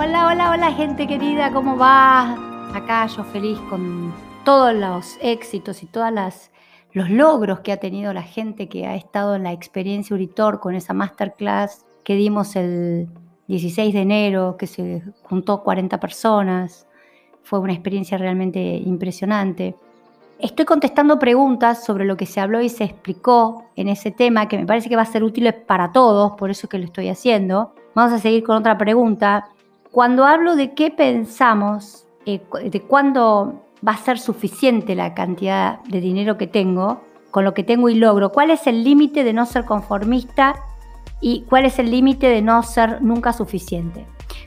Hola, hola, hola gente querida, ¿cómo va? Acá yo feliz con todos los éxitos y todos los logros que ha tenido la gente que ha estado en la experiencia Uritor con esa masterclass que dimos el 16 de enero, que se juntó 40 personas. Fue una experiencia realmente impresionante. Estoy contestando preguntas sobre lo que se habló y se explicó en ese tema, que me parece que va a ser útil para todos, por eso es que lo estoy haciendo. Vamos a seguir con otra pregunta cuando hablo de qué pensamos, eh, de cuándo va a ser suficiente la cantidad de dinero que tengo, con lo que tengo y logro, cuál es el límite de no ser conformista y cuál es el límite de no ser nunca suficiente.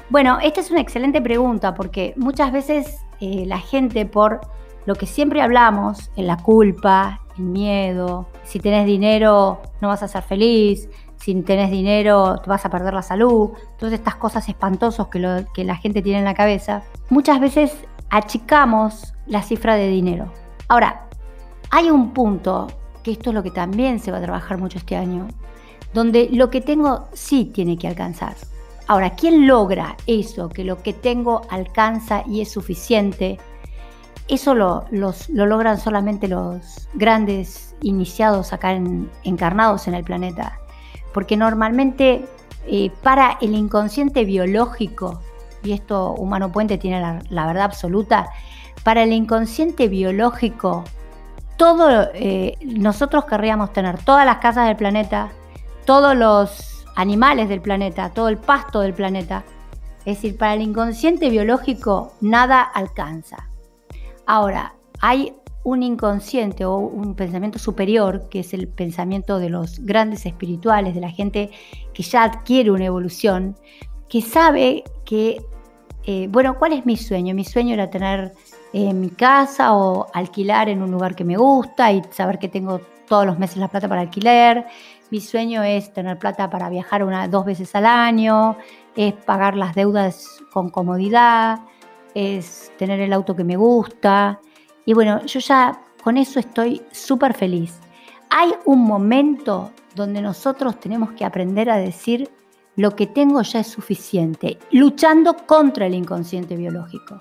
Bueno, esta es una excelente pregunta porque muchas veces eh, la gente por lo que siempre hablamos, en la culpa, el miedo, si tenés dinero no vas a ser feliz, si tenés dinero vas a perder la salud, todas estas cosas espantosas que, la gente tiene en la cabeza, muchas veces achicamos la cifra de dinero. Ahora, hay un punto, que esto es lo que también se va a trabajar mucho este año, donde lo que tengo sí tiene que alcanzar. Ahora, ¿quién logra eso, que lo que tengo alcanza y es suficiente? Eso lo, lo logran solamente los grandes iniciados acá encarnados en el planeta porque normalmente eh, para el inconsciente biológico, y esto Humano Puente tiene la, verdad absoluta, para el inconsciente biológico, todo, eh, nosotros querríamos tener todas las casas del planeta, todos los animales del planeta, todo el pasto del planeta. Es decir, para el inconsciente biológico nada alcanza. Ahora, hay un inconsciente o un pensamiento superior, que es el pensamiento de los grandes espirituales, de la gente que ya adquiere una evolución, que sabe que, eh, bueno, ¿cuál es mi sueño? Mi sueño era tener eh, mi casa o alquilar en un lugar que me gusta y saber que tengo todos los meses la plata para alquiler. Mi sueño es tener plata para viajar una, dos veces al año, es pagar las deudas con comodidad, es tener el auto que me gusta, y bueno, yo ya con eso estoy súper feliz. Hay un momento donde nosotros tenemos que aprender a decir lo que tengo ya es suficiente, luchando contra el inconsciente biológico.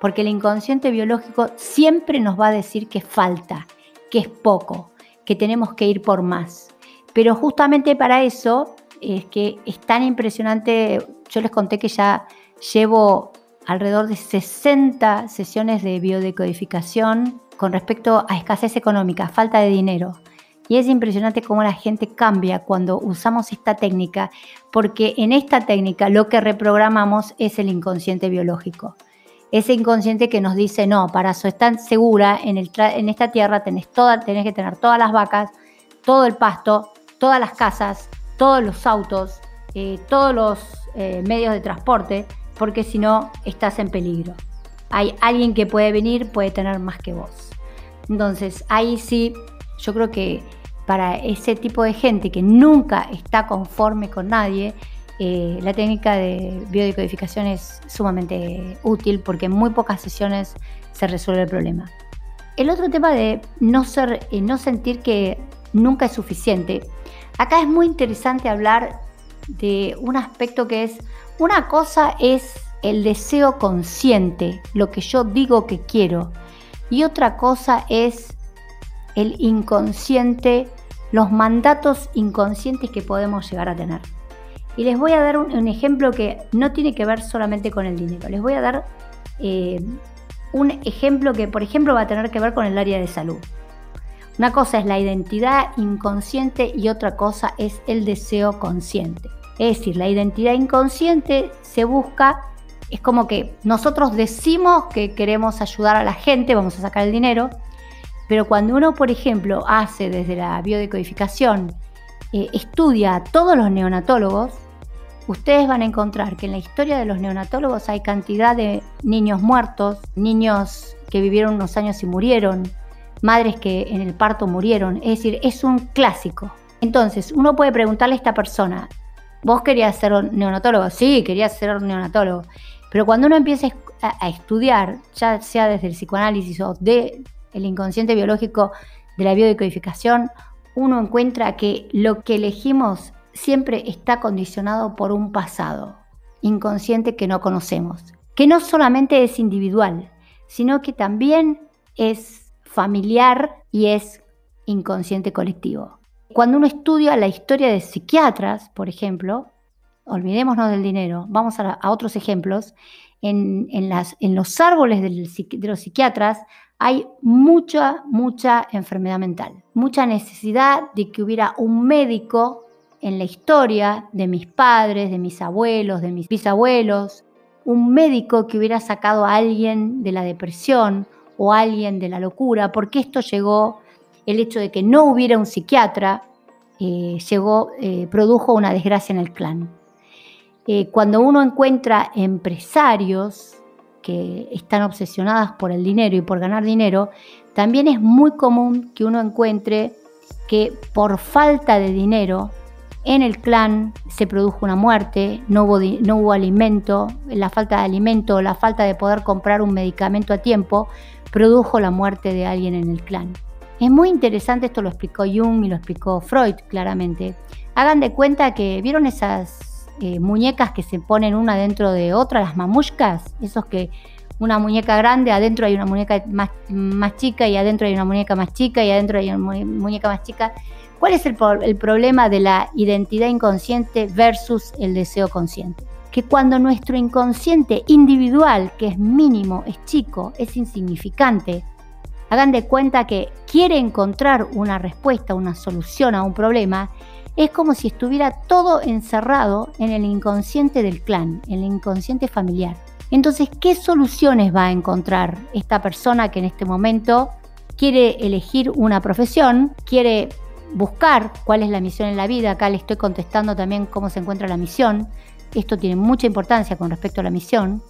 Porque el inconsciente biológico siempre nos va a decir que falta, que es poco, que tenemos que ir por más. Pero justamente para eso es que es tan impresionante, yo les conté que ya llevo alrededor de 60 sesiones de biodecodificación con respecto a escasez económica, falta de dinero. Y es impresionante cómo la gente cambia cuando usamos esta técnica, porque en esta técnica lo que reprogramamos es el inconsciente biológico. Ese inconsciente que nos dice, no, para eso estar segura en, en esta tierra tenés, toda, tenés que tener todas las vacas, todo el pasto, todas las casas, todos los autos, eh, todos los eh, medios de transporte, porque si no estás en peligro. Hay alguien que puede venir, puede tener más que vos. Entonces, ahí sí, yo creo que para ese tipo de gente que nunca está conforme con nadie, eh, la técnica de biodecodificación es sumamente útil porque en muy pocas sesiones se resuelve el problema. El otro tema de no, ser, eh, no sentir que nunca es suficiente. Acá es muy interesante hablar de un aspecto que es una cosa es el deseo consciente, lo que yo digo que quiero, y otra cosa es el inconsciente, los mandatos inconscientes que podemos llegar a tener. Y les voy a dar un, ejemplo que no tiene que ver solamente con el dinero. Les voy a dar eh, un ejemplo que, por ejemplo, va a tener que ver con el área de salud. Una cosa es la identidad inconsciente y otra cosa es el deseo consciente. Es decir, la identidad inconsciente se busca, es como que nosotros decimos que queremos ayudar a la gente, vamos a sacar el dinero, pero cuando uno, por ejemplo, hace desde la biodecodificación, eh, estudia a todos los neonatólogos, ustedes van a encontrar que en la historia de los neonatólogos hay cantidad de niños muertos, niños que vivieron unos años y murieron, madres que en el parto murieron, es decir, es un clásico. Entonces, uno puede preguntarle a esta persona, ¿Vos querías ser neonatólogo? Sí, quería ser neonatólogo. Pero cuando uno empieza a, estudiar, ya sea desde el psicoanálisis o del el inconsciente biológico de la biodecodificación, uno encuentra que lo que elegimos siempre está condicionado por un pasado. inconsciente que no conocemos, que no solamente es individual, sino que también es familiar y es inconsciente colectivo. Cuando uno estudia la historia de psiquiatras, por ejemplo, olvidémonos del dinero, vamos a, otros ejemplos, en, los árboles de los psiquiatras hay mucha, mucha enfermedad mental, mucha necesidad de que hubiera un médico en la historia de mis padres, de mis abuelos, de mis bisabuelos, un médico que hubiera sacado a alguien de la depresión o a alguien de la locura, porque esto llegó, el hecho de que no hubiera un psiquiatra, eh, llegó, eh, produjo una desgracia en el clan. Eh, cuando uno encuentra empresarios que están obsesionadas por el dinero y por ganar dinero, también es muy común que uno encuentre que por falta de dinero en el clan se produjo una muerte, no hubo, no hubo alimento, la falta de alimento, la falta de poder comprar un medicamento a tiempo, produjo la muerte de alguien en el clan. Es muy interesante, esto lo explicó Jung y lo explicó Freud claramente. Hagan de cuenta que vieron esas eh, muñecas que se ponen una dentro de otra, las mamushkas, esos que una muñeca grande, adentro hay una muñeca más, más chica y adentro hay una muñeca más chica y adentro hay una muñeca más chica. ¿Cuál es el, el problema de la identidad inconsciente versus el deseo consciente? Que cuando nuestro inconsciente individual, que es mínimo, es chico, es insignificante, hagan de cuenta que quiere encontrar una respuesta, una solución a un problema, es como si estuviera todo encerrado en el inconsciente del clan, en el inconsciente familiar. Entonces, ¿qué soluciones va a encontrar esta persona que en este momento quiere elegir una profesión, quiere buscar cuál es la misión en la vida? Acá le estoy contestando también cómo se encuentra la misión. Esto tiene mucha importancia con respecto a la misión.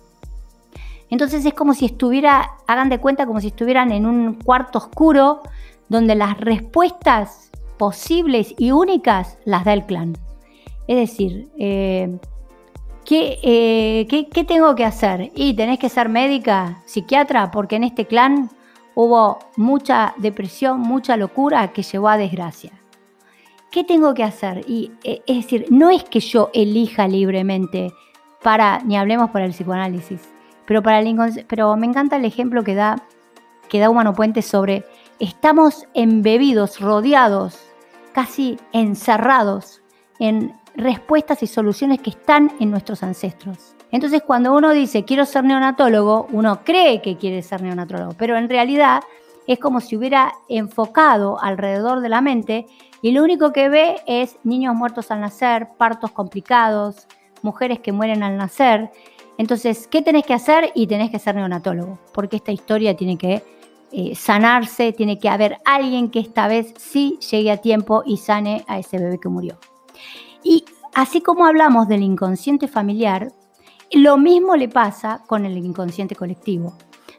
Entonces es como si estuviera, hagan de cuenta como si estuvieran en un cuarto oscuro donde las respuestas posibles y únicas las da el clan. Es decir, eh, eh, ¿qué, ¿qué, tengo que hacer? Y tenés que ser médica, psiquiatra, porque en este clan hubo mucha depresión, mucha locura que llevó a desgracia. ¿Qué tengo que hacer? Y eh, es decir, no es que yo elija libremente para, ni hablemos para el psicoanálisis, pero, para el pero me encanta el ejemplo que da, que da Humano Puente sobre estamos embebidos, rodeados casi encerrados en respuestas y soluciones que están en nuestros ancestros. Entonces cuando uno dice quiero ser neonatólogo, uno cree que quiere ser neonatólogo, pero en realidad es como si hubiera enfocado alrededor de la mente y lo único que ve es niños muertos al nacer, partos complicados, mujeres que mueren al nacer. Entonces, ¿qué tenés que hacer? Y tenés que ser neonatólogo, porque esta historia tiene que eh, sanarse, tiene que haber alguien que esta vez sí llegue a tiempo y sane a ese bebé que murió. Y así como hablamos del inconsciente familiar, lo mismo le pasa con el inconsciente colectivo.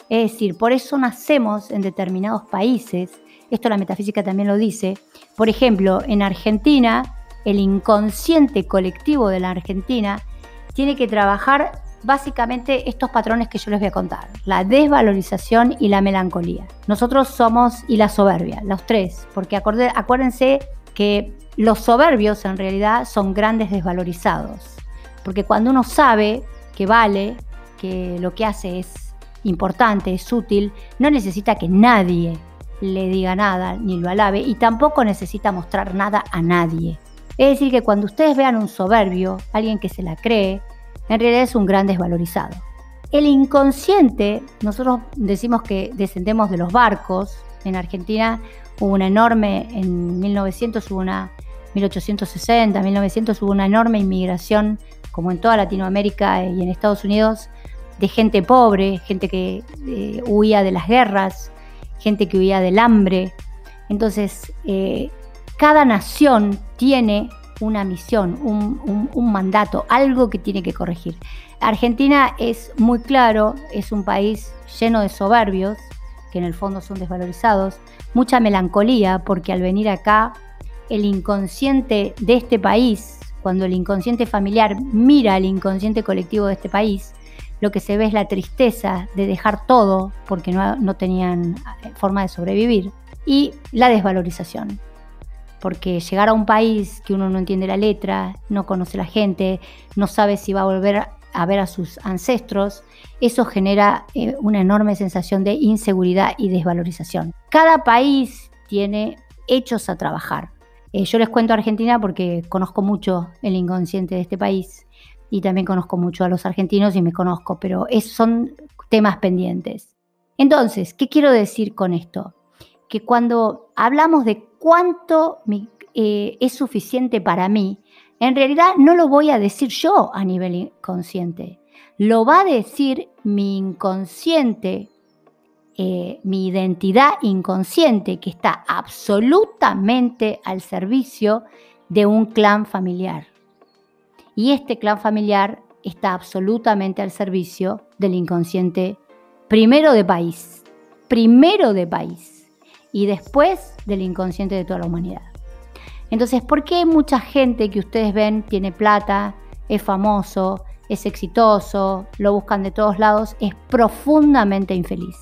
Es decir, por eso nacemos en determinados países, esto la metafísica también lo dice, por ejemplo, en Argentina, el inconsciente colectivo de la Argentina tiene que trabajar básicamente estos patrones que yo les voy a contar, la desvalorización y la melancolía. Nosotros somos y la soberbia, los tres, porque acuérdense que los soberbios en realidad son grandes desvalorizados, porque cuando uno sabe que vale, que lo que hace es importante, es útil, no necesita que nadie le diga nada ni lo alabe y tampoco necesita mostrar nada a nadie. Es decir, que cuando ustedes vean un soberbio, alguien que se la cree, en realidad es un gran desvalorizado. El inconsciente, nosotros decimos que descendemos de los barcos. En Argentina hubo una enorme, en 1900 hubo una, 1860, 1900 hubo una enorme inmigración, como en toda Latinoamérica y en Estados Unidos, de gente pobre, gente que eh, huía de las guerras, gente que huía del hambre. Entonces, eh, cada nación tiene una misión, un, mandato, algo que tiene que corregir. Argentina es muy claro, es un país lleno de soberbios, que en el fondo son desvalorizados, mucha melancolía, porque al venir acá, el inconsciente de este país, cuando el inconsciente familiar mira al inconsciente colectivo de este país, lo que se ve es la tristeza de dejar todo porque no, tenían forma de sobrevivir y la desvalorización porque llegar a un país que uno no entiende la letra, no conoce la gente, no sabe si va a volver a ver a sus ancestros, eso genera eh, una enorme sensación de inseguridad y desvalorización. Cada país tiene hechos a trabajar. Eh, yo les cuento Argentina porque conozco mucho el inconsciente de este país y también conozco mucho a los argentinos y me conozco, pero son temas pendientes. Entonces, ¿qué quiero decir con esto? Que cuando hablamos de cuánto eh, es suficiente para mí, en realidad no lo voy a decir yo a nivel inconsciente, lo va a decir mi inconsciente, eh, mi identidad inconsciente que está absolutamente al servicio de un clan familiar. Y este clan familiar está absolutamente al servicio del inconsciente primero de país, primero de país y después del inconsciente de toda la humanidad. Entonces, ¿por qué mucha gente que ustedes ven tiene plata, es famoso, es exitoso, lo buscan de todos lados, es profundamente infeliz?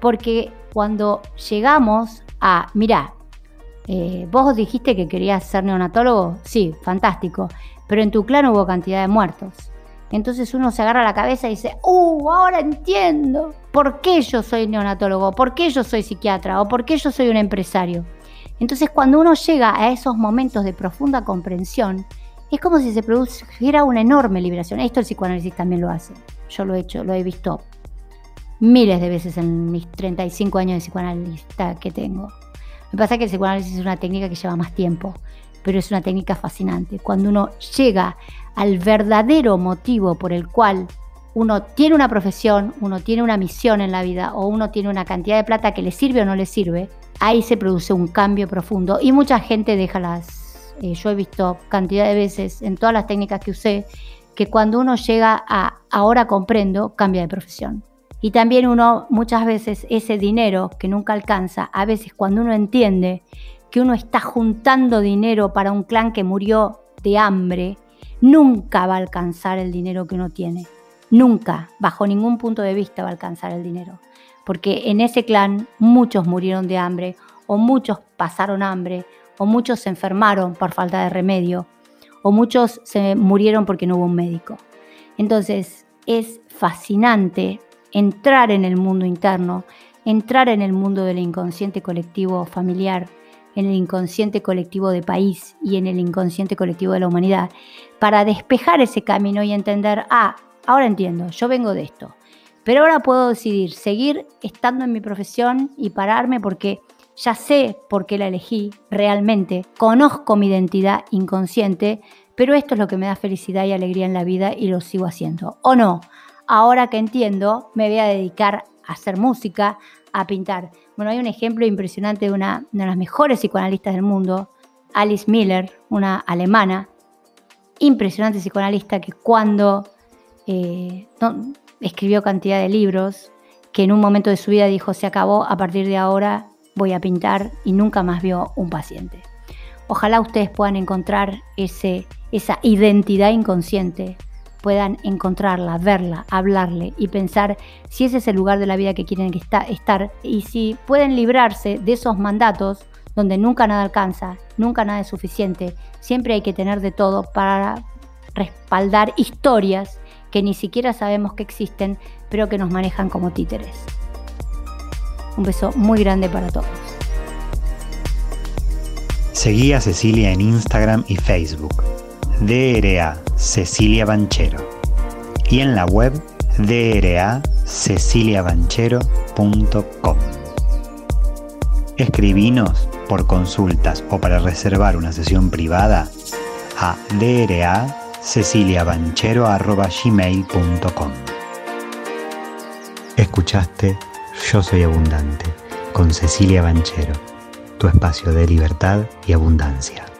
Porque cuando llegamos a, mira, eh, vos dijiste que querías ser neonatólogo, sí, fantástico, pero en tu clan hubo cantidad de muertos. Entonces uno se agarra la cabeza y dice, ¡uh! Ahora entiendo por qué yo soy neonatólogo, por qué yo soy psiquiatra o por qué yo soy un empresario. Entonces cuando uno llega a esos momentos de profunda comprensión, es como si se produjera una enorme liberación. Esto el psicoanálisis también lo hace. Yo lo he hecho, lo he visto miles de veces en mis 35 años de psicoanalista que tengo. Me pasa que el psicoanálisis es una técnica que lleva más tiempo, pero es una técnica fascinante. Cuando uno llega al verdadero motivo por el cual uno tiene una profesión, uno tiene una misión en la vida o uno tiene una cantidad de plata que le sirve o no le sirve, ahí se produce un cambio profundo y mucha gente deja las... Eh, yo he visto cantidad de veces en todas las técnicas que usé que cuando uno llega a ahora comprendo, cambia de profesión. Y también uno muchas veces ese dinero que nunca alcanza, a veces cuando uno entiende que uno está juntando dinero para un clan que murió de hambre, nunca va a alcanzar el dinero que uno tiene. Nunca, bajo ningún punto de vista va a alcanzar el dinero porque en ese clan muchos murieron de hambre, o muchos pasaron hambre, o muchos se enfermaron por falta de remedio, o muchos se murieron porque no hubo un médico. Entonces es fascinante entrar en el mundo interno, entrar en el mundo del inconsciente colectivo familiar, en el inconsciente colectivo de país y en el inconsciente colectivo de la humanidad, para despejar ese camino y entender, ah, ahora entiendo, yo vengo de esto, pero ahora puedo decidir seguir estando en mi profesión y pararme porque ya sé por qué la elegí realmente, conozco mi identidad inconsciente, pero esto es lo que me da felicidad y alegría en la vida y lo sigo haciendo. O no, ahora que entiendo, me voy a dedicar a hacer música, a pintar. Bueno, hay un ejemplo impresionante de una de las mejores psicoanalistas del mundo, Alice Miller, una alemana, impresionante psicoanalista que cuando eh, escribió cantidad de libros, que en un momento de su vida dijo, se acabó, a partir de ahora voy a pintar y nunca más vio un paciente. Ojalá ustedes puedan encontrar ese, esa identidad inconsciente, puedan encontrarla, verla, hablarle y pensar si ese es el lugar de la vida que quieren estar y si pueden librarse de esos mandatos donde nunca nada alcanza, nunca nada es suficiente, siempre hay que tener de todo para respaldar historias que ni siquiera sabemos que existen, pero que nos manejan como títeres. Un beso muy grande para todos. Seguí a Cecilia en Instagram y Facebook, DRA Cecilia Banchero, y en la web draceciliabanchero.com. Escribinos por consultas o para reservar una sesión privada a DRA ceciliabanchero.gmail.com Escuchaste Yo Soy Abundante con Cecilia Banchero, tu espacio de libertad y abundancia.